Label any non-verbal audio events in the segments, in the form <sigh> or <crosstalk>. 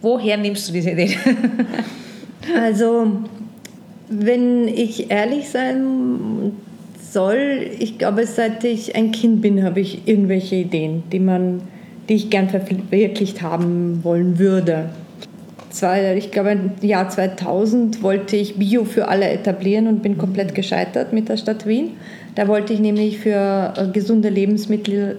Woher nimmst du diese Idee? <laughs> also, wenn ich ehrlich sein soll, ich glaube, seit ich ein Kind bin, habe ich irgendwelche Ideen, die, man, die ich gern verwirklicht haben wollen würde. Zwei, ich glaube, im Jahr 2000 wollte ich Bio für alle etablieren und bin komplett gescheitert mit der Stadt Wien. Da wollte ich nämlich für äh, gesunde Lebensmittel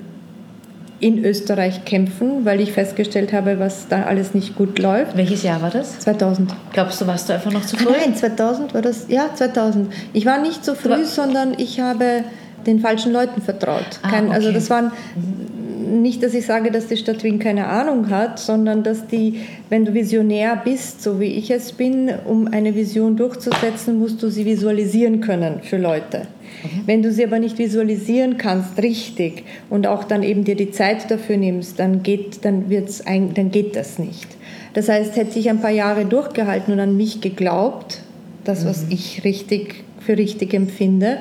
in Österreich kämpfen, weil ich festgestellt habe, was da alles nicht gut läuft. Welches Jahr war das? 2000. Glaubst du, warst du einfach noch zu früh? Nein, 2000 war das. Ja, 2000. Ich war nicht so früh, sondern ich habe den falschen Leuten vertraut. Ah, Kein, also okay. Also das waren nicht, dass ich sage, dass die Stadt Wien keine Ahnung hat, sondern dass die, wenn du Visionär bist, so wie ich es bin, um eine Vision durchzusetzen, musst du sie visualisieren können für Leute. Mhm. Wenn du sie aber nicht visualisieren kannst, richtig, und auch dann eben dir die Zeit dafür nimmst, dann geht, dann wird's ein, dann geht das nicht. Das heißt, hätte ich ein paar Jahre durchgehalten und an mich geglaubt, das, was mhm. ich richtig für richtig empfinde,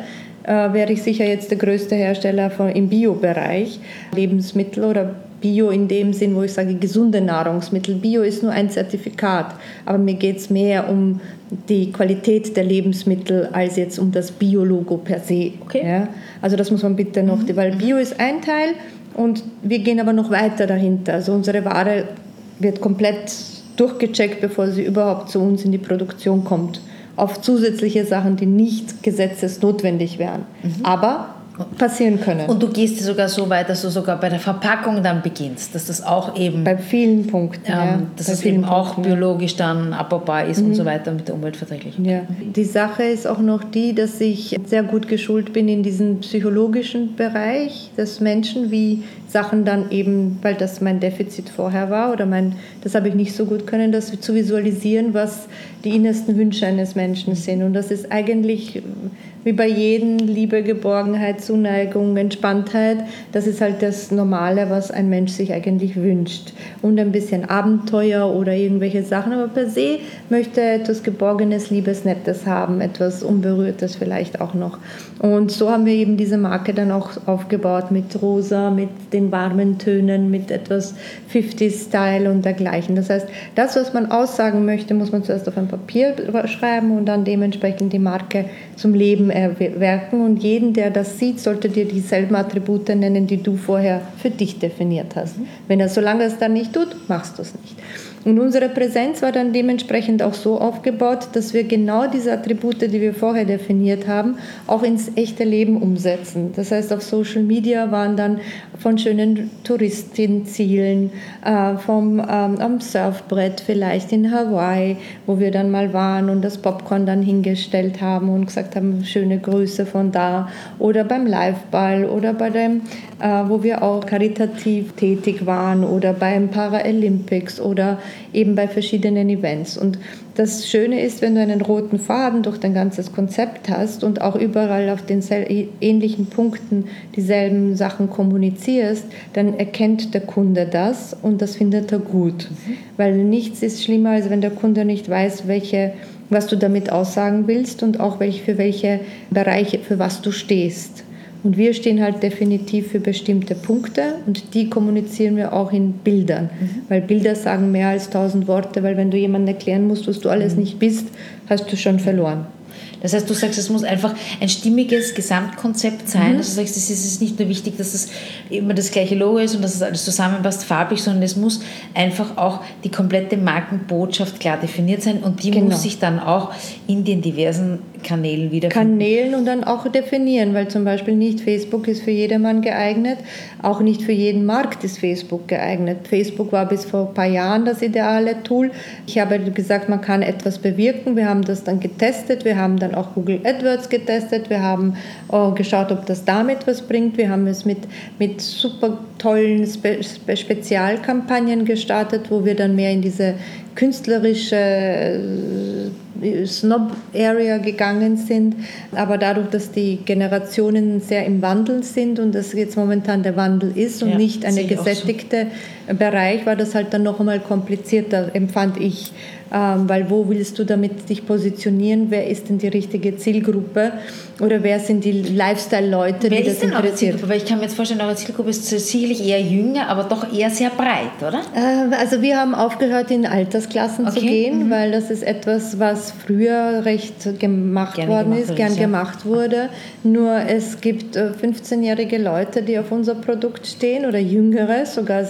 äh, wäre ich sicher jetzt der größte Hersteller von, im Bio-Bereich. Lebensmittel oder Bio in dem Sinn, wo ich sage gesunde Nahrungsmittel. Bio ist nur ein Zertifikat, aber mir geht es mehr um die Qualität der Lebensmittel als jetzt um das Bio-Logo per se. Okay. Ja? Also das muss man bitte noch, mhm. weil Bio ist ein Teil und wir gehen aber noch weiter dahinter. Also unsere Ware wird komplett durchgecheckt, bevor sie überhaupt zu uns in die Produktion kommt auf zusätzliche Sachen, die nicht gesetzesnotwendig wären, mhm. aber passieren können. Und du gehst sogar so weit, dass du sogar bei der Verpackung dann beginnst, dass das auch eben bei vielen Punkten, ähm, ja, dass es eben auch Punkten, biologisch dann abbaubar ist mhm. und so weiter mit der Umweltverträglichkeit. Ja. Die Sache ist auch noch die, dass ich sehr gut geschult bin in diesem psychologischen Bereich, dass Menschen wie Sachen dann eben, weil das mein Defizit vorher war oder mein, das habe ich nicht so gut können, das zu visualisieren, was die innersten Wünsche eines Menschen sind. Und das ist eigentlich wie bei jedem Liebe, Geborgenheit, Zuneigung, Entspanntheit. Das ist halt das Normale, was ein Mensch sich eigentlich wünscht. Und ein bisschen Abenteuer oder irgendwelche Sachen. Aber per se möchte er etwas Geborgenes, Liebes, Nettes haben, etwas Unberührtes vielleicht auch noch. Und so haben wir eben diese Marke dann auch aufgebaut mit Rosa, mit den warmen Tönen, mit etwas 50-Style und dergleichen. Das heißt, das, was man aussagen möchte, muss man zuerst auf ein Papier schreiben und dann dementsprechend die Marke zum Leben erwerken. Und jeden, der das sieht, sollte dir dieselben Attribute nennen, die du vorher für dich definiert hast. Wenn er, solange es dann nicht tut, machst du es nicht. Und unsere Präsenz war dann dementsprechend auch so aufgebaut, dass wir genau diese Attribute, die wir vorher definiert haben, auch ins echte Leben umsetzen. Das heißt, auf Social Media waren dann von schönen Touristenzielen, äh, vom ähm, am Surfbrett vielleicht in Hawaii, wo wir dann mal waren und das Popcorn dann hingestellt haben und gesagt haben, schöne Grüße von da. Oder beim Liveball oder bei dem, äh, wo wir auch karitativ tätig waren oder beim Paralympics oder eben bei verschiedenen Events. Und das Schöne ist, wenn du einen roten Faden durch dein ganzes Konzept hast und auch überall auf den ähnlichen Punkten dieselben Sachen kommunizierst, dann erkennt der Kunde das und das findet er gut. Mhm. Weil nichts ist schlimmer, als wenn der Kunde nicht weiß, welche was du damit aussagen willst und auch welche, für welche Bereiche, für was du stehst. Und wir stehen halt definitiv für bestimmte Punkte und die kommunizieren wir auch in Bildern. Mhm. Weil Bilder sagen mehr als tausend Worte, weil wenn du jemandem erklären musst, was du alles mhm. nicht bist, hast du schon verloren. Das heißt, du sagst, es muss einfach ein stimmiges Gesamtkonzept sein. Mhm. Also du sagst, es ist nicht nur wichtig, dass es immer das gleiche Logo ist und dass es alles zusammenpasst farbig, sondern es muss einfach auch die komplette Markenbotschaft klar definiert sein und die genau. muss sich dann auch in den diversen Kanälen wiederfinden. Kanälen und dann auch definieren, weil zum Beispiel nicht Facebook ist für jedermann geeignet, auch nicht für jeden Markt ist Facebook geeignet. Facebook war bis vor ein paar Jahren das ideale Tool. Ich habe gesagt, man kann etwas bewirken. Wir haben das dann getestet, wir haben dann auch Google AdWords getestet, wir haben oh, geschaut, ob das damit was bringt. Wir haben es mit, mit super tollen Spe Spezialkampagnen gestartet, wo wir dann mehr in diese künstlerische äh, Snob-Area gegangen sind. Aber dadurch, dass die Generationen sehr im Wandel sind und das jetzt momentan der Wandel ist und ja, nicht eine gesättigte Bereich war das halt dann noch einmal komplizierter, empfand ich. Ähm, weil wo willst du damit dich positionieren? Wer ist denn die richtige Zielgruppe? Oder wer sind die Lifestyle-Leute, die das interessiert? Weil ich kann mir jetzt vorstellen, eure Zielgruppe ist sicherlich eher jünger, aber doch eher sehr breit, oder? Äh, also wir haben aufgehört, in Altersklassen okay. zu gehen, mhm. weil das ist etwas, was früher recht gemacht Gerne worden gemacht ist, gern ja. gemacht wurde. Nur es gibt 15-jährige äh, Leute, die auf unser Produkt stehen oder jüngere, sogar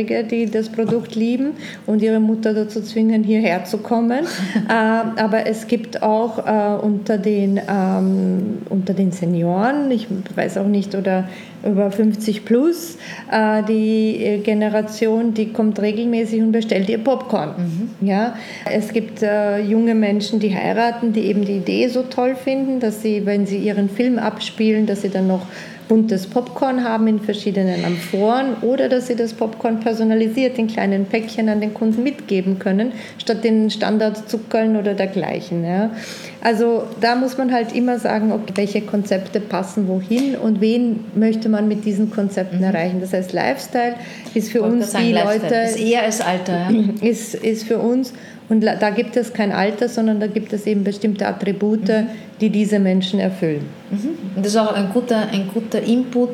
Sechsjährige, die das Produkt lieben und ihre Mutter dazu zwingen, hierher zu kommen. <laughs> äh, aber es gibt auch äh, unter, den, ähm, unter den Senioren, ich weiß auch nicht, oder über 50 plus, äh, die Generation, die kommt regelmäßig und bestellt ihr Popcorn. Mhm. Ja? Es gibt junge Menschen, die heiraten, die eben die Idee so toll finden, dass sie, wenn sie ihren Film abspielen, dass sie dann noch buntes Popcorn haben in verschiedenen Amphoren oder dass sie das Popcorn personalisiert in kleinen Päckchen an den Kunden mitgeben können, statt den Standardzuckern oder dergleichen. Ja. Also da muss man halt immer sagen, okay, welche Konzepte passen wohin und wen möchte man mit diesen Konzepten mhm. erreichen. Das heißt, Lifestyle ist für uns die Lifestyle. Leute... Ist eher als Alter. Ja. <clears throat> Ist, ist für uns und da gibt es kein Alter, sondern da gibt es eben bestimmte Attribute, mhm. die diese Menschen erfüllen. Mhm. Das ist auch ein guter, ein guter Input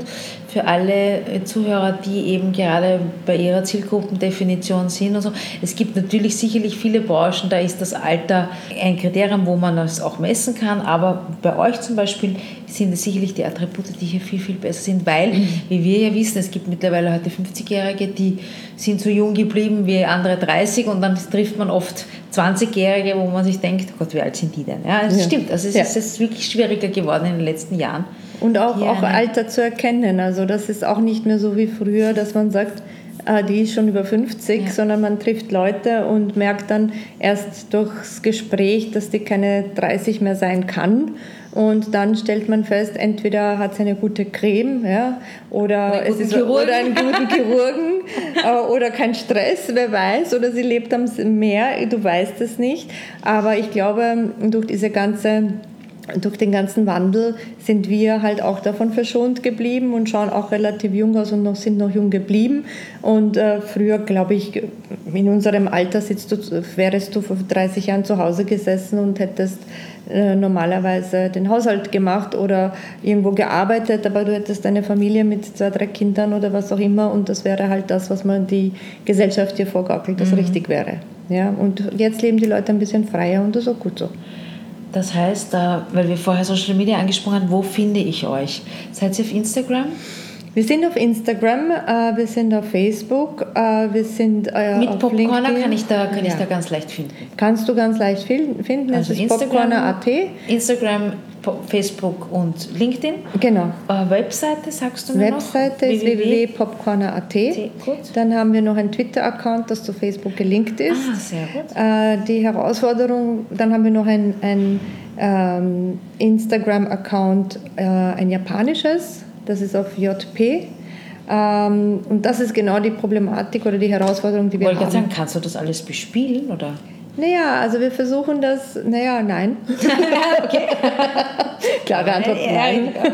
für alle Zuhörer, die eben gerade bei ihrer Zielgruppendefinition sind und so. Es gibt natürlich sicherlich viele Branchen, da ist das Alter ein Kriterium, wo man das auch messen kann, aber bei euch zum Beispiel sind es sicherlich die Attribute, die hier viel, viel besser sind, weil, mhm. wie wir ja wissen, es gibt mittlerweile heute 50-Jährige, die sind so jung geblieben wie andere 30 und dann trifft man oft 20-Jährige, wo man sich denkt, oh Gott, wie alt sind die denn? Ja, das ja. stimmt. Also es ja. ist, ist wirklich schwieriger geworden in den letzten Jahren. Und auch, auch Alter zu erkennen. Also das ist auch nicht mehr so wie früher, dass man sagt, ah, die ist schon über 50, ja. sondern man trifft Leute und merkt dann erst durchs Gespräch, dass die keine 30 mehr sein kann. Und dann stellt man fest, entweder hat sie eine gute Creme ja, oder, es ist, oder einen guten <laughs> Chirurgen äh, oder kein Stress, wer weiß, oder sie lebt am Meer, du weißt es nicht. Aber ich glaube, durch diese ganze durch den ganzen Wandel sind wir halt auch davon verschont geblieben und schauen auch relativ jung aus und noch, sind noch jung geblieben. Und äh, früher, glaube ich, in unserem Alter sitzt du, wärst du vor 30 Jahren zu Hause gesessen und hättest äh, normalerweise den Haushalt gemacht oder irgendwo gearbeitet, aber du hättest eine Familie mit zwei, drei Kindern oder was auch immer und das wäre halt das, was man die Gesellschaft dir vorgaukelt, das mhm. richtig wäre. Ja, und jetzt leben die Leute ein bisschen freier und das ist auch gut so. Das heißt, weil wir vorher Social Media angesprochen haben, wo finde ich euch? Seid ihr auf Instagram? Wir sind auf Instagram, äh, wir sind auf Facebook, äh, wir sind äh, Mit Popcorner kann ich da kann ja. ich da ganz leicht finden. Kannst du ganz leicht finden. Also es ist Popcorner.at. Instagram, Facebook und LinkedIn. Genau. Äh, Webseite sagst du mir Webseite noch? ist www.popcorner.at. Dann haben wir noch einen Twitter-Account, das zu Facebook gelinkt ist. Ah, sehr gut. Äh, die Herausforderung, dann haben wir noch ein, ein ähm, Instagram-Account, äh, ein japanisches das ist auf JP. Ähm, und das ist genau die Problematik oder die Herausforderung, die wir Wollte haben. Sagen, kannst du das alles bespielen oder? Naja, also wir versuchen das, naja, nein. <laughs> okay. <laughs> Klare Antwort, nein. <laughs>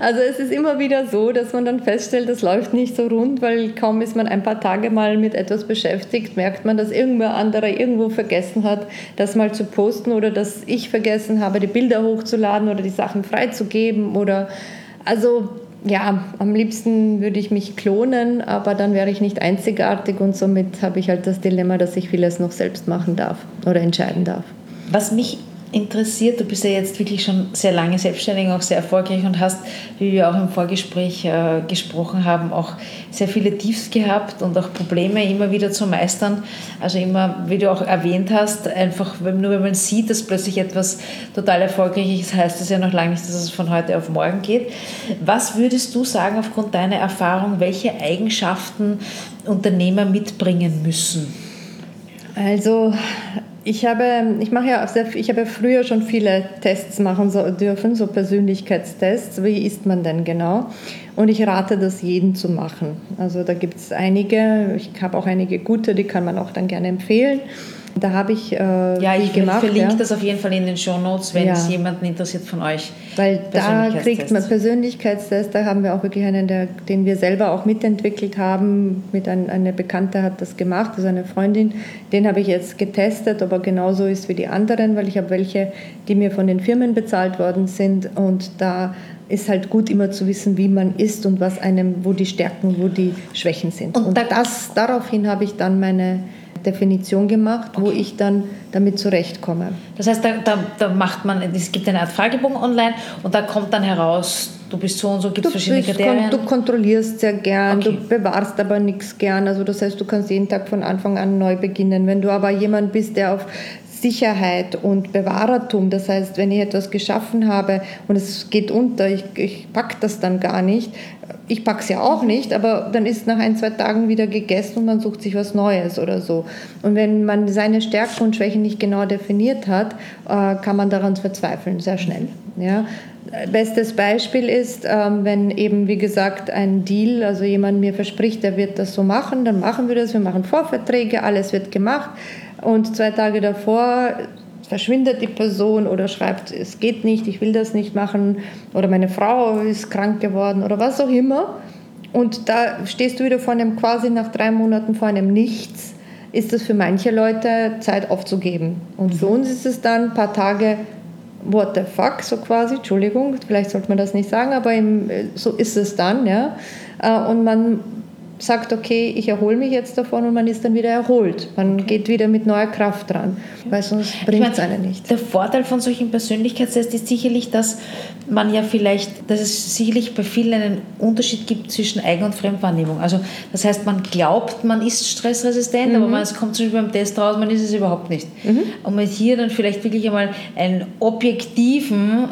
Also es ist immer wieder so, dass man dann feststellt, das läuft nicht so rund, weil kaum ist man ein paar Tage mal mit etwas beschäftigt, merkt man, dass irgendwer anderer irgendwo vergessen hat, das mal zu posten oder dass ich vergessen habe, die Bilder hochzuladen oder die Sachen freizugeben oder also ja, am liebsten würde ich mich klonen, aber dann wäre ich nicht einzigartig und somit habe ich halt das Dilemma, dass ich vieles noch selbst machen darf oder entscheiden darf. Was mich interessiert, du bist ja jetzt wirklich schon sehr lange selbstständig, auch sehr erfolgreich und hast, wie wir auch im Vorgespräch äh, gesprochen haben, auch sehr viele Tiefs gehabt und auch Probleme immer wieder zu meistern. Also immer, wie du auch erwähnt hast, einfach nur wenn man sieht, dass plötzlich etwas total erfolgreich ist, heißt das ja noch lange nicht, dass es von heute auf morgen geht. Was würdest du sagen aufgrund deiner Erfahrung, welche Eigenschaften Unternehmer mitbringen müssen? Also ich habe, ich mache ja sehr, ich habe früher schon viele Tests machen so, dürfen, so Persönlichkeitstests. Wie ist man denn genau? Und ich rate das jedem zu machen. Also da gibt es einige, ich habe auch einige gute, die kann man auch dann gerne empfehlen. Da habe ich äh, ja, ich gemacht. verlinke ja. das auf jeden Fall in den Show Notes, wenn ja. es jemanden interessiert von euch. Weil da kriegt man Persönlichkeitstest, da haben wir auch wirklich einen, der, den wir selber auch mitentwickelt haben. Mit ein, eine Bekannte hat das gemacht, also eine Freundin. Den habe ich jetzt getestet, ob er genauso ist wie die anderen, weil ich habe welche, die mir von den Firmen bezahlt worden sind und da ist halt gut immer zu wissen, wie man ist und was einem, wo die Stärken, wo die Schwächen sind. Und, und das, daraufhin habe ich dann meine Definition gemacht, okay. wo ich dann damit zurechtkomme. Das heißt, da, da, da, macht man, es gibt eine Art Fragebogen online und da kommt dann heraus, du bist so und so, gibt es verschiedene bist, Kriterien? Du kontrollierst sehr gern, okay. du bewahrst aber nichts gern. Also das heißt, du kannst jeden Tag von Anfang an neu beginnen. Wenn du aber jemand bist, der auf Sicherheit und Bewahrertum. Das heißt, wenn ich etwas geschaffen habe und es geht unter, ich, ich packe das dann gar nicht. Ich packe es ja auch nicht, aber dann ist nach ein, zwei Tagen wieder gegessen und man sucht sich was Neues oder so. Und wenn man seine Stärken und Schwächen nicht genau definiert hat, äh, kann man daran verzweifeln, sehr schnell. Ja? Bestes Beispiel ist, ähm, wenn eben, wie gesagt, ein Deal, also jemand mir verspricht, er wird das so machen, dann machen wir das, wir machen Vorverträge, alles wird gemacht und zwei Tage davor verschwindet die Person oder schreibt, es geht nicht, ich will das nicht machen oder meine Frau ist krank geworden oder was auch immer. Und da stehst du wieder vor einem quasi nach drei Monaten vor einem Nichts, ist das für manche Leute Zeit aufzugeben. Und für uns ist es dann ein paar Tage what the fuck, so quasi, Entschuldigung, vielleicht sollte man das nicht sagen, aber im, so ist es dann, ja. Äh, und man sagt, okay, ich erhole mich jetzt davon und man ist dann wieder erholt. Man okay. geht wieder mit neuer Kraft dran, weil sonst bringt es einen nicht. Der Vorteil von solchen Persönlichkeitstests ist sicherlich, dass man ja vielleicht, dass es sicherlich bei vielen einen Unterschied gibt zwischen Eigen- und Fremdwahrnehmung. Also das heißt, man glaubt, man ist stressresistent, mhm. aber man, es kommt zum Beispiel beim Test raus, man ist es überhaupt nicht. Mhm. Und man hier dann vielleicht wirklich einmal einen objektiven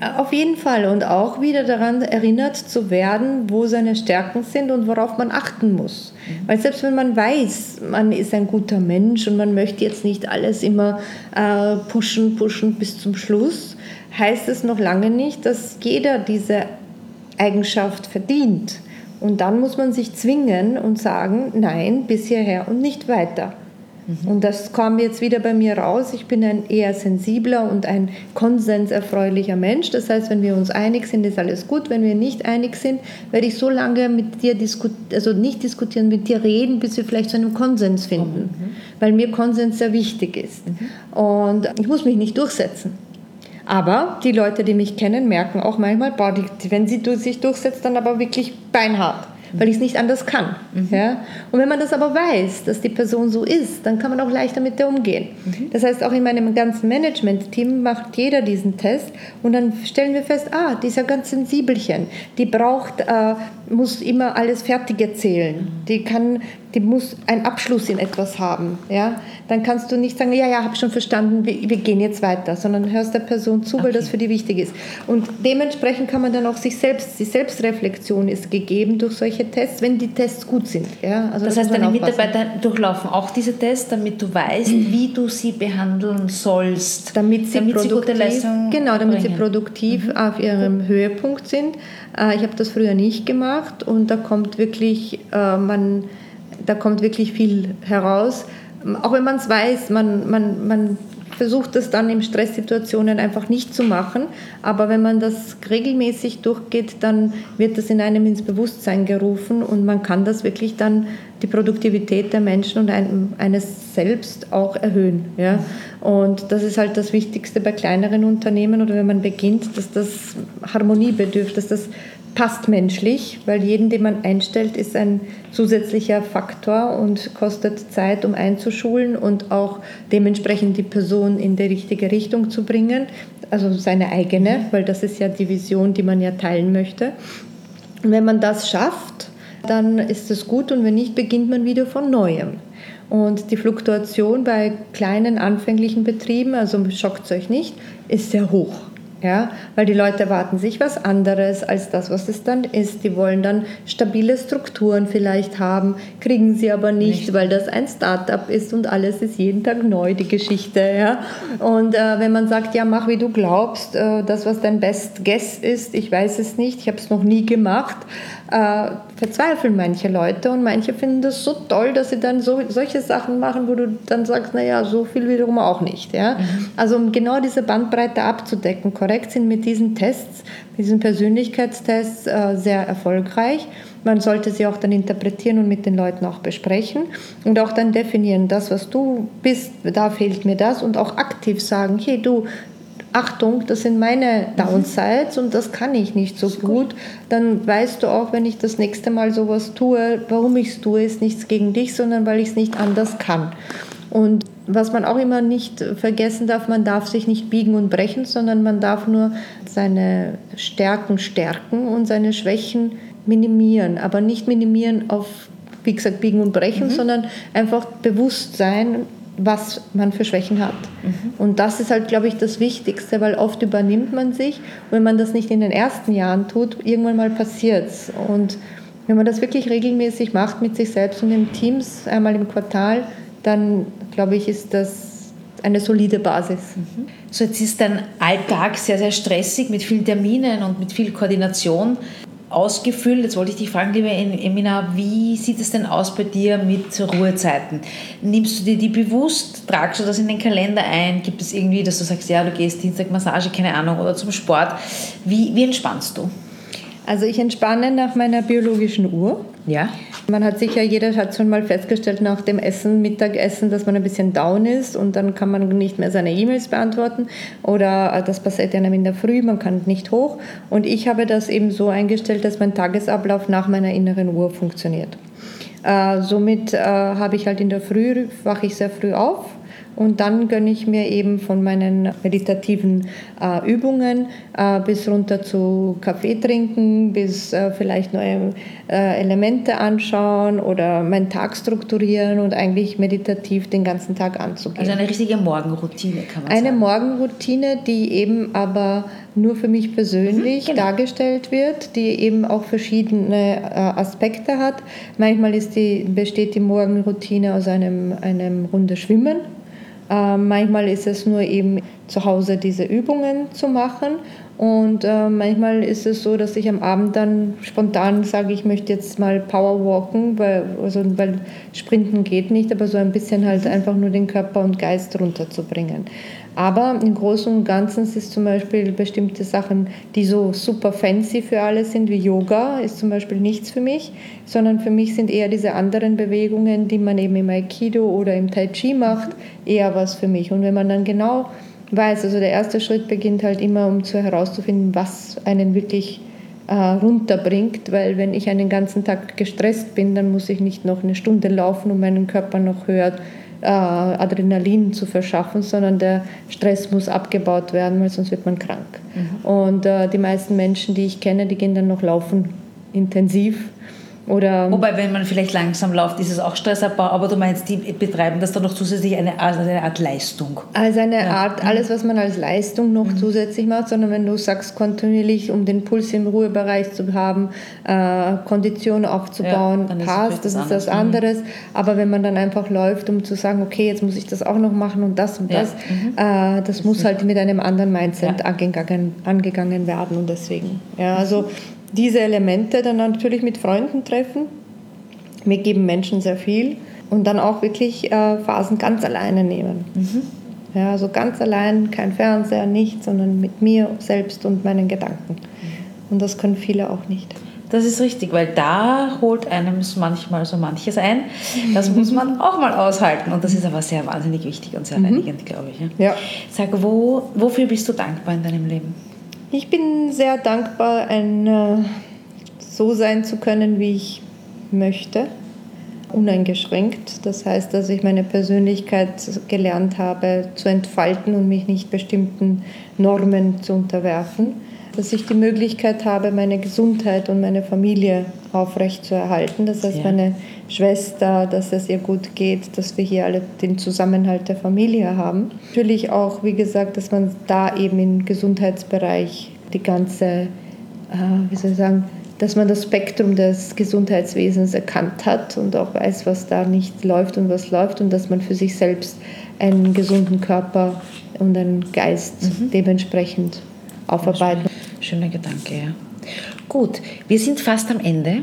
ja, auf jeden Fall. Und auch wieder daran erinnert zu werden, wo seine Stärken sind und worauf man achten muss. Mhm. Weil selbst wenn man weiß, man ist ein guter Mensch und man möchte jetzt nicht alles immer äh, pushen, pushen bis zum Schluss, heißt es noch lange nicht, dass jeder diese Eigenschaft verdient. Und dann muss man sich zwingen und sagen, nein, bis hierher und nicht weiter. Mhm. Und das kam jetzt wieder bei mir raus. Ich bin ein eher sensibler und ein konsenserfreulicher Mensch. Das heißt, wenn wir uns einig sind, ist alles gut. Wenn wir nicht einig sind, werde ich so lange mit dir diskutieren, also nicht diskutieren, mit dir reden, bis wir vielleicht zu einem Konsens finden. Mhm. Weil mir Konsens sehr wichtig ist. Mhm. Und ich muss mich nicht durchsetzen. Aber die Leute, die mich kennen, merken auch manchmal, boah, die, wenn sie sich durchsetzt, dann aber wirklich beinhart weil ich es nicht anders kann. Mhm. Ja? Und wenn man das aber weiß, dass die Person so ist, dann kann man auch leichter mit der umgehen. Mhm. Das heißt, auch in meinem ganzen Management-Team macht jeder diesen Test und dann stellen wir fest, ah, die ist ja ganz sensibelchen, die braucht, äh, muss immer alles fertig erzählen, mhm. die kann die muss einen Abschluss in etwas haben. Ja? Dann kannst du nicht sagen, ja, ja, habe schon verstanden, wir, wir, gehen jetzt weiter, sondern hörst der Person zu, okay. weil das für die wichtig ist. Und dementsprechend kann man dann auch sich selbst, die Selbstreflexion ist gegeben durch solche Tests, wenn die Tests gut sind. Ja? Also das, das heißt, deine Mitarbeiter durchlaufen auch diese Tests, damit du weißt, wie du sie behandeln sollst. Damit sie, damit produktiv, sie gute Leistung Genau, damit bringen. sie produktiv mhm. auf ihrem mhm. Höhepunkt sind. Äh, ich habe das früher nicht gemacht und da kommt wirklich, äh, man da kommt wirklich viel heraus. Auch wenn man es weiß, man, man, man versucht das dann in Stresssituationen einfach nicht zu machen. Aber wenn man das regelmäßig durchgeht, dann wird das in einem ins Bewusstsein gerufen und man kann das wirklich dann die Produktivität der Menschen und eines selbst auch erhöhen. Ja? Und das ist halt das Wichtigste bei kleineren Unternehmen oder wenn man beginnt, dass das Harmonie bedürft, dass das passt menschlich, weil jeden, den man einstellt, ist ein zusätzlicher Faktor und kostet Zeit, um einzuschulen und auch dementsprechend die Person in die richtige Richtung zu bringen, also seine eigene, weil das ist ja die Vision, die man ja teilen möchte. Und wenn man das schafft, dann ist es gut und wenn nicht, beginnt man wieder von neuem. Und die Fluktuation bei kleinen anfänglichen Betrieben, also schockt es euch nicht, ist sehr hoch. Ja, weil die Leute erwarten sich was anderes als das, was es dann ist. Die wollen dann stabile Strukturen vielleicht haben, kriegen sie aber nicht, nicht. weil das ein Startup ist und alles ist jeden Tag neu, die Geschichte. Ja? Und äh, wenn man sagt, ja, mach wie du glaubst, äh, das, was dein Best Guess ist, ich weiß es nicht, ich habe es noch nie gemacht, äh, verzweifeln manche Leute und manche finden das so toll, dass sie dann so, solche Sachen machen, wo du dann sagst, naja, so viel wiederum auch nicht. Ja? Mhm. Also um genau diese Bandbreite abzudecken, korrekt sind mit diesen Tests, mit diesen Persönlichkeitstests äh, sehr erfolgreich. Man sollte sie auch dann interpretieren und mit den Leuten auch besprechen und auch dann definieren, das, was du bist, da fehlt mir das und auch aktiv sagen, hey du, Achtung, das sind meine Downsides und das kann ich nicht so gut, dann weißt du auch, wenn ich das nächste Mal sowas tue, warum ich es tue, ist nichts gegen dich, sondern weil ich es nicht anders kann. Und was man auch immer nicht vergessen darf, man darf sich nicht biegen und brechen, sondern man darf nur seine Stärken stärken und seine Schwächen minimieren, aber nicht minimieren auf, wie gesagt, biegen und brechen, mhm. sondern einfach bewusst sein, was man für Schwächen hat. Mhm. Und das ist halt, glaube ich, das Wichtigste, weil oft übernimmt man sich. wenn man das nicht in den ersten Jahren tut, irgendwann mal passiert es. Und wenn man das wirklich regelmäßig macht mit sich selbst und den Teams einmal im Quartal, dann glaube ich, ist das eine solide Basis. Mhm. So, jetzt ist dein Alltag sehr, sehr stressig mit vielen Terminen und mit viel Koordination ausgefüllt. Jetzt wollte ich dich fragen, liebe Emina, wie sieht es denn aus bei dir mit Ruhezeiten? Nimmst du dir die bewusst? Tragst du das in den Kalender ein? Gibt es irgendwie, dass du sagst, ja, du gehst Dienstag Massage, keine Ahnung, oder zum Sport? Wie, wie entspannst du? Also ich entspanne nach meiner biologischen Uhr. Ja. Man hat sicher, jeder hat schon mal festgestellt nach dem Essen, Mittagessen, dass man ein bisschen down ist und dann kann man nicht mehr seine E-Mails beantworten oder äh, das passiert einem in der Früh, man kann nicht hoch. Und ich habe das eben so eingestellt, dass mein Tagesablauf nach meiner inneren Uhr funktioniert. Äh, somit äh, habe ich halt in der Früh, wache ich sehr früh auf und dann gönne ich mir eben von meinen meditativen äh, Übungen äh, bis runter zu Kaffee trinken, bis äh, vielleicht neue äh, Elemente anschauen oder meinen Tag strukturieren und eigentlich meditativ den ganzen Tag anzugehen. Also eine richtige Morgenroutine kann man eine sagen. Eine Morgenroutine, die eben aber nur für mich persönlich mhm, genau. dargestellt wird, die eben auch verschiedene äh, Aspekte hat. Manchmal die, besteht die Morgenroutine aus einem, einem Runde Schwimmen äh, manchmal ist es nur eben zu Hause diese Übungen zu machen und äh, manchmal ist es so, dass ich am Abend dann spontan sage, ich möchte jetzt mal Powerwalken, weil, also, weil Sprinten geht nicht, aber so ein bisschen halt einfach nur den Körper und Geist runterzubringen. Aber im Großen und Ganzen ist zum Beispiel bestimmte Sachen, die so super fancy für alle sind, wie Yoga, ist zum Beispiel nichts für mich, sondern für mich sind eher diese anderen Bewegungen, die man eben im Aikido oder im Tai Chi macht, eher was für mich. Und wenn man dann genau weiß, also der erste Schritt beginnt halt immer, um zu herauszufinden, was einen wirklich äh, runterbringt, weil wenn ich einen ganzen Tag gestresst bin, dann muss ich nicht noch eine Stunde laufen, um meinen Körper noch höher Adrenalin zu verschaffen, sondern der Stress muss abgebaut werden, weil sonst wird man krank. Mhm. Und äh, die meisten Menschen, die ich kenne, die gehen dann noch laufen intensiv oder Wobei, wenn man vielleicht langsam läuft, ist es auch Stressabbau, aber du meinst, die betreiben das dann noch zusätzlich eine, also eine Art Leistung. Also eine ja. Art, mhm. alles, was man als Leistung noch mhm. zusätzlich macht, sondern wenn du sagst, kontinuierlich, um den Puls im Ruhebereich zu haben, äh, Kondition aufzubauen, ja, passt, das ist das mhm. anderes. Mhm. Aber wenn man dann einfach läuft, um zu sagen, okay, jetzt muss ich das auch noch machen und das und das, ja. Mhm. äh, das, das muss halt mit einem anderen Mindset angegangen, angegangen werden und deswegen. Ja, also diese Elemente dann natürlich mit Freunden treffen. Mir geben Menschen sehr viel und dann auch wirklich äh, Phasen ganz alleine nehmen. Mhm. Ja, also ganz allein, kein Fernseher, nichts, sondern mit mir selbst und meinen Gedanken. Und das können viele auch nicht. Das ist richtig, weil da holt einem manchmal so manches ein. Das muss man <laughs> auch mal aushalten. Und das ist aber sehr wahnsinnig wichtig und sehr mhm. reinigend, glaube ich. Ja. Sag, wo, wofür bist du dankbar in deinem Leben? Ich bin sehr dankbar, ein, so sein zu können, wie ich möchte, uneingeschränkt. Das heißt, dass ich meine Persönlichkeit gelernt habe zu entfalten und mich nicht bestimmten Normen zu unterwerfen. Dass ich die Möglichkeit habe, meine Gesundheit und meine Familie aufrechtzuerhalten. Das heißt, ja. meine Schwester, dass es ihr gut geht, dass wir hier alle den Zusammenhalt der Familie haben. Natürlich auch, wie gesagt, dass man da eben im Gesundheitsbereich die ganze, äh, wie soll ich sagen, dass man das Spektrum des Gesundheitswesens erkannt hat und auch weiß, was da nicht läuft und was läuft und dass man für sich selbst einen gesunden Körper und einen Geist mhm. dementsprechend aufarbeitet. Schöner Gedanke, ja. Gut, wir sind fast am Ende.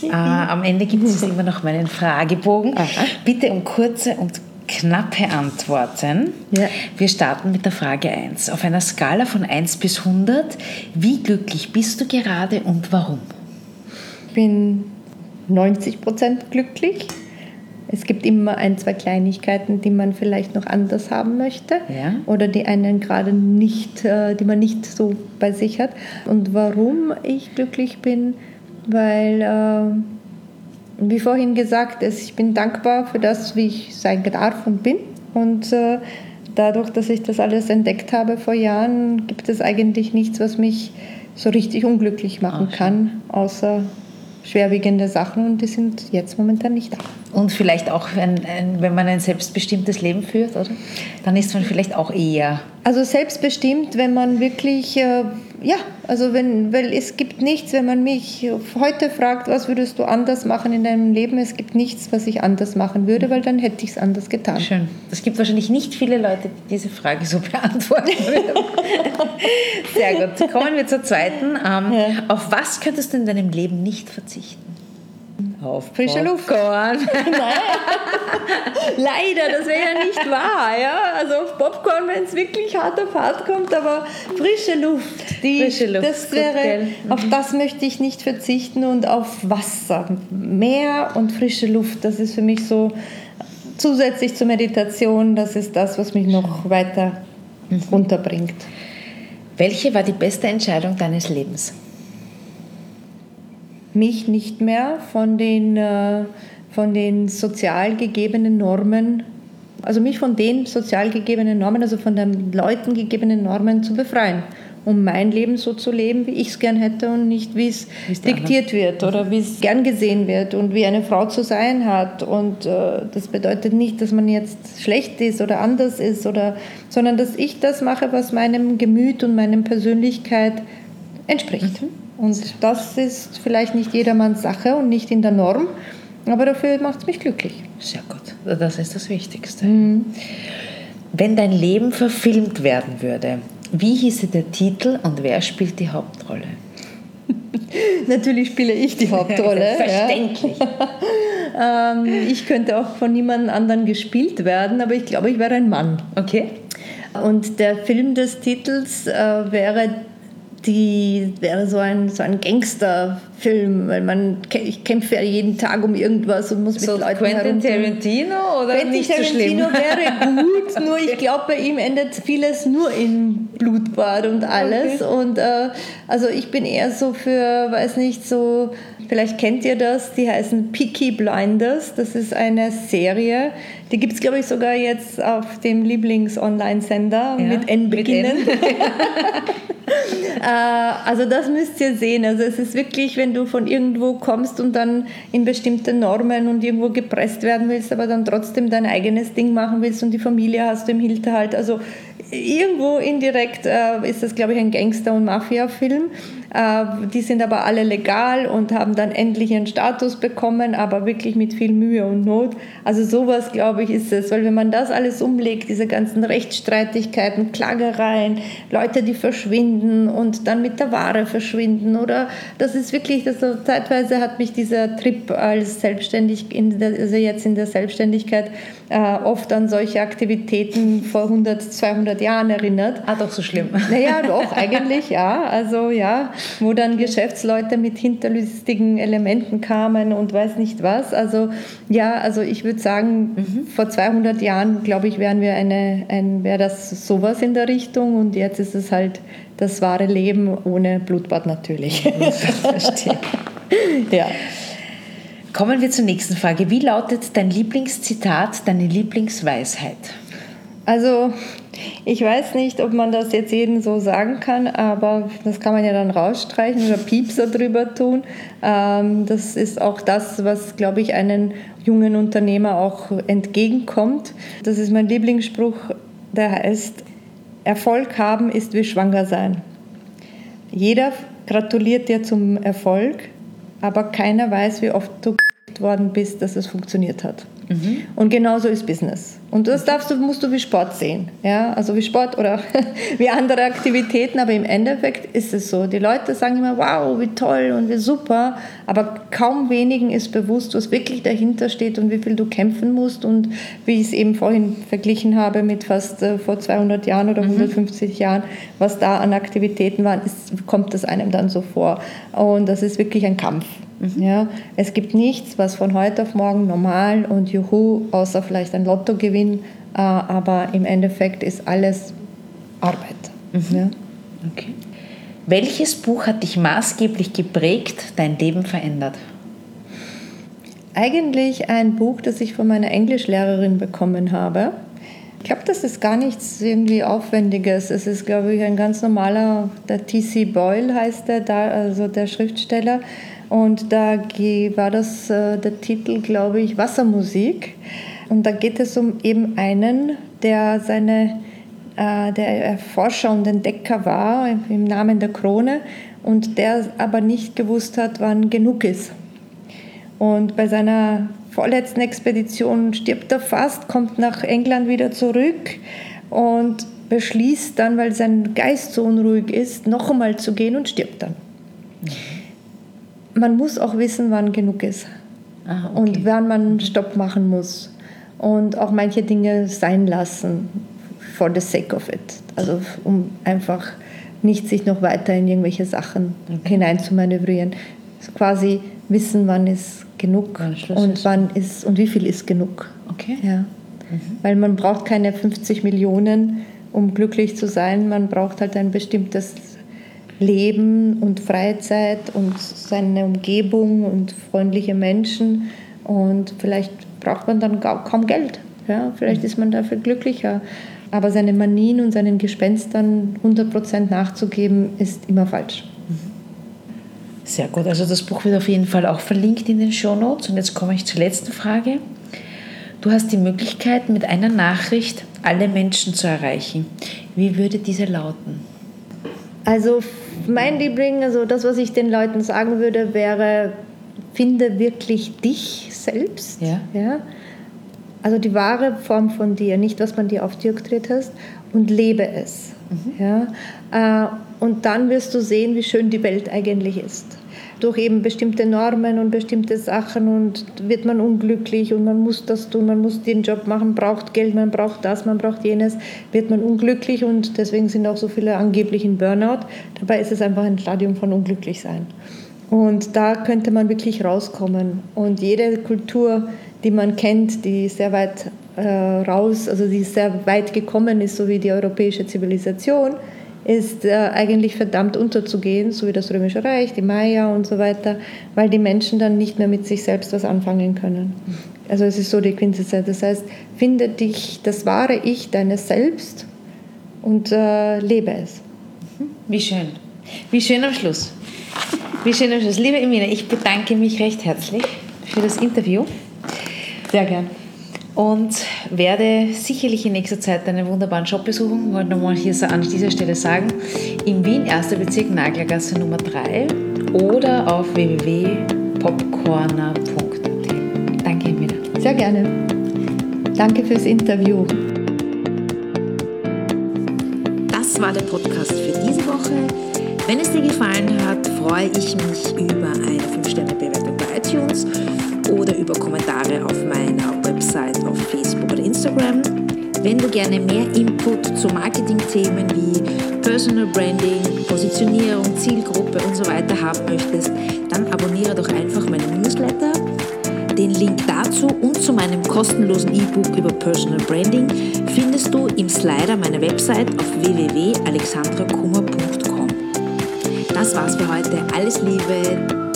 Äh, am Ende gibt es <laughs> immer noch meinen Fragebogen. Aha. Bitte um kurze und knappe Antworten. Ja. Wir starten mit der Frage 1. Auf einer Skala von 1 bis 100, wie glücklich bist du gerade und warum? Ich bin 90 Prozent glücklich. Es gibt immer ein, zwei Kleinigkeiten, die man vielleicht noch anders haben möchte ja. oder die einen gerade nicht, äh, die man nicht so bei sich hat. Und warum ich glücklich bin, weil, äh, wie vorhin gesagt, ich bin dankbar für das, wie ich sein darf und bin. Und äh, dadurch, dass ich das alles entdeckt habe vor Jahren, gibt es eigentlich nichts, was mich so richtig unglücklich machen Ach, kann, außer schwerwiegende Sachen und die sind jetzt momentan nicht da. Und vielleicht auch, ein, wenn man ein selbstbestimmtes Leben führt, oder? Dann ist man vielleicht auch eher. Also selbstbestimmt, wenn man wirklich, äh, ja, also wenn, weil es gibt nichts, wenn man mich heute fragt, was würdest du anders machen in deinem Leben, es gibt nichts, was ich anders machen würde, weil dann hätte ich es anders getan. Schön. Es gibt wahrscheinlich nicht viele Leute, die diese Frage so <laughs> beantworten würden. Sehr gut. Kommen wir zur zweiten. Ähm, ja. Auf was könntest du in deinem Leben nicht verzichten? Auf frische Popcorn. Luft. <laughs> Leider, das wäre ja nicht wahr. Ja? Also auf Popcorn, wenn es wirklich hart auf hart kommt, aber frische Luft. Die, frische Luft. Das wäre, auf das möchte ich nicht verzichten und auf Wasser. Meer und frische Luft, das ist für mich so zusätzlich zur Meditation, das ist das, was mich noch weiter mhm. runterbringt. Welche war die beste Entscheidung deines Lebens? Mich nicht mehr von den, äh, von den sozial gegebenen Normen, also mich von den sozial gegebenen Normen, also von den Leuten gegebenen Normen zu befreien, um mein Leben so zu leben, wie ich es gern hätte und nicht, wie es diktiert wird oder wie es gern gesehen wird und wie eine Frau zu sein hat. Und äh, das bedeutet nicht, dass man jetzt schlecht ist oder anders ist, oder, sondern dass ich das mache, was meinem Gemüt und meiner Persönlichkeit entspricht. Mhm. Und das ist vielleicht nicht jedermanns Sache und nicht in der Norm, aber dafür macht es mich glücklich. Sehr gut, das ist das Wichtigste. Mhm. Wenn dein Leben verfilmt werden würde, wie hieße der Titel und wer spielt die Hauptrolle? <laughs> Natürlich spiele ich die Hauptrolle. <laughs> Verständlich. Ja. <laughs> ähm, ich könnte auch von niemand anderen gespielt werden, aber ich glaube, ich wäre ein Mann. Okay. Und der Film des Titels äh, wäre die wäre so ein, so ein Gangsterfilm, weil man ich kämpfe ja jeden Tag um irgendwas und muss so mit Leuten Quentin Tarantino oder Quentin nicht Tarantino so wäre <laughs> gut, nur ich glaube bei ihm endet vieles nur in Blutbad und alles okay. und äh, also ich bin eher so für, weiß nicht, so vielleicht kennt ihr das, die heißen Peaky Blinders, das ist eine Serie, die gibt es glaube ich sogar jetzt auf dem Lieblings-Online-Sender ja, mit N beginnen. Mit N. <laughs> <laughs> Äh, also das müsst ihr sehen. Also es ist wirklich, wenn du von irgendwo kommst und dann in bestimmte Normen und irgendwo gepresst werden willst, aber dann trotzdem dein eigenes Ding machen willst und die Familie hast du im Hinterhalt. Also irgendwo indirekt äh, ist das, glaube ich, ein Gangster- und Mafia-Film. Äh, die sind aber alle legal und haben dann endlich ihren Status bekommen, aber wirklich mit viel Mühe und Not. Also sowas, glaube ich, ist es. Weil wenn man das alles umlegt, diese ganzen Rechtsstreitigkeiten, Klagereien, Leute, die verschwinden und dann mit der Ware verschwinden oder das ist wirklich, das, zeitweise hat mich dieser Trip als selbstständig, in der, also jetzt in der Selbstständigkeit, äh, oft an solche Aktivitäten vor 100, 200 Jahren erinnert. Ah, doch so schlimm. Naja, doch, eigentlich ja. Also ja, wo dann Geschäftsleute mit hinterlistigen Elementen kamen und weiß nicht was. Also ja, also ich würde sagen, mhm. vor 200 Jahren, glaube ich, wären wir eine, ein, wäre das sowas in der Richtung und jetzt ist es halt das wahre Leben ohne Blutbad natürlich. Verstehe. <laughs> ja. Kommen wir zur nächsten Frage. Wie lautet dein Lieblingszitat, deine Lieblingsweisheit? Also ich weiß nicht, ob man das jetzt jedem so sagen kann, aber das kann man ja dann rausstreichen oder Piepser drüber tun. Ähm, das ist auch das, was, glaube ich, einen jungen Unternehmer auch entgegenkommt. Das ist mein Lieblingsspruch, der heißt, Erfolg haben ist wie schwanger sein. Jeder gratuliert dir zum Erfolg, aber keiner weiß, wie oft du <laughs> worden bist, dass es funktioniert hat. Mhm. Und genauso ist Business. Und das darfst du, musst du wie Sport sehen. Ja? Also wie Sport oder <laughs> wie andere Aktivitäten, aber im Endeffekt ist es so. Die Leute sagen immer, wow, wie toll und wie super, aber kaum wenigen ist bewusst, was wirklich dahinter steht und wie viel du kämpfen musst. Und wie ich es eben vorhin verglichen habe mit fast äh, vor 200 Jahren oder 150 mhm. Jahren, was da an Aktivitäten waren, ist, kommt das einem dann so vor. Und das ist wirklich ein Kampf. Mhm. Ja, es gibt nichts, was von heute auf morgen normal und juhu, außer vielleicht ein Lottogewinn, äh, aber im Endeffekt ist alles Arbeit. Mhm. Ja. Okay. Welches Buch hat dich maßgeblich geprägt, dein Leben verändert? Eigentlich ein Buch, das ich von meiner Englischlehrerin bekommen habe. Ich glaube, das ist gar nichts irgendwie Aufwendiges. Es ist, glaube ich, ein ganz normaler, der T.C. Boyle heißt der, also der Schriftsteller. Und da war das äh, der Titel, glaube ich, Wassermusik. Und da geht es um eben einen, der seine äh, der Erforscher und Entdecker war im Namen der Krone und der aber nicht gewusst hat, wann genug ist. Und bei seiner vorletzten Expedition stirbt er fast, kommt nach England wieder zurück und beschließt dann, weil sein Geist so unruhig ist, noch einmal zu gehen und stirbt dann. Mhm man muss auch wissen, wann genug ist ah, okay. und wann man Stopp machen muss und auch manche Dinge sein lassen for the sake of it. Also um einfach nicht sich noch weiter in irgendwelche Sachen okay. hineinzumanövrieren. Quasi wissen, wann ist genug wann und wann ist und wie viel ist genug. Okay. Ja. Mhm. Weil man braucht keine 50 Millionen, um glücklich zu sein. Man braucht halt ein bestimmtes Leben und Freizeit und seine Umgebung und freundliche Menschen. Und vielleicht braucht man dann kaum Geld. Ja? Vielleicht ist man dafür glücklicher. Aber seine Manien und seinen Gespenstern 100% nachzugeben, ist immer falsch. Sehr gut. Also das Buch wird auf jeden Fall auch verlinkt in den Show Notes. Und jetzt komme ich zur letzten Frage. Du hast die Möglichkeit, mit einer Nachricht alle Menschen zu erreichen. Wie würde diese lauten? Also mein Liebling, also das, was ich den Leuten sagen würde, wäre, finde wirklich dich selbst. Ja. ja? Also die wahre Form von dir, nicht was man dir auf dir gedreht hast, und lebe es. Mhm. Ja? Äh, und dann wirst du sehen, wie schön die Welt eigentlich ist durch eben bestimmte Normen und bestimmte Sachen und wird man unglücklich und man muss das tun, man muss den Job machen, braucht Geld, man braucht das, man braucht jenes, wird man unglücklich und deswegen sind auch so viele angeblich in Burnout. Dabei ist es einfach ein Stadium von Unglücklichsein. Und da könnte man wirklich rauskommen. Und jede Kultur, die man kennt, die sehr weit äh, raus, also die sehr weit gekommen ist, so wie die europäische Zivilisation, ist äh, eigentlich verdammt unterzugehen, so wie das Römische Reich, die Maya und so weiter, weil die Menschen dann nicht mehr mit sich selbst was anfangen können. Also es ist so die Quintessenz. Das heißt, finde dich, das wahre Ich deines Selbst und äh, lebe es. Wie schön. Wie schön am Schluss. Wie schön am Schluss. Liebe Emine, ich bedanke mich recht herzlich für das Interview. Sehr gern und werde sicherlich in nächster Zeit einen wunderbaren Job besuchen. Ich wollte nochmal hier an dieser Stelle sagen, in Wien, 1. Bezirk, Naglergasse Nummer 3 oder auf www.popcorner.at. Danke, Emina. Sehr gerne. Danke fürs Interview. Das war der Podcast für diese Woche. Wenn es dir gefallen hat, freue ich mich über eine 5-Sterne-Bewertung bei iTunes oder über Kommentare auf meiner Website, auf Facebook oder Instagram. Wenn du gerne mehr Input zu Marketing-Themen wie Personal Branding, Positionierung, Zielgruppe und so weiter haben möchtest, dann abonniere doch einfach meinen Newsletter. Den Link dazu und zu meinem kostenlosen E-Book über Personal Branding findest du im Slider meiner Website auf www.alexandrakummer.com. Das war's für heute. Alles Liebe.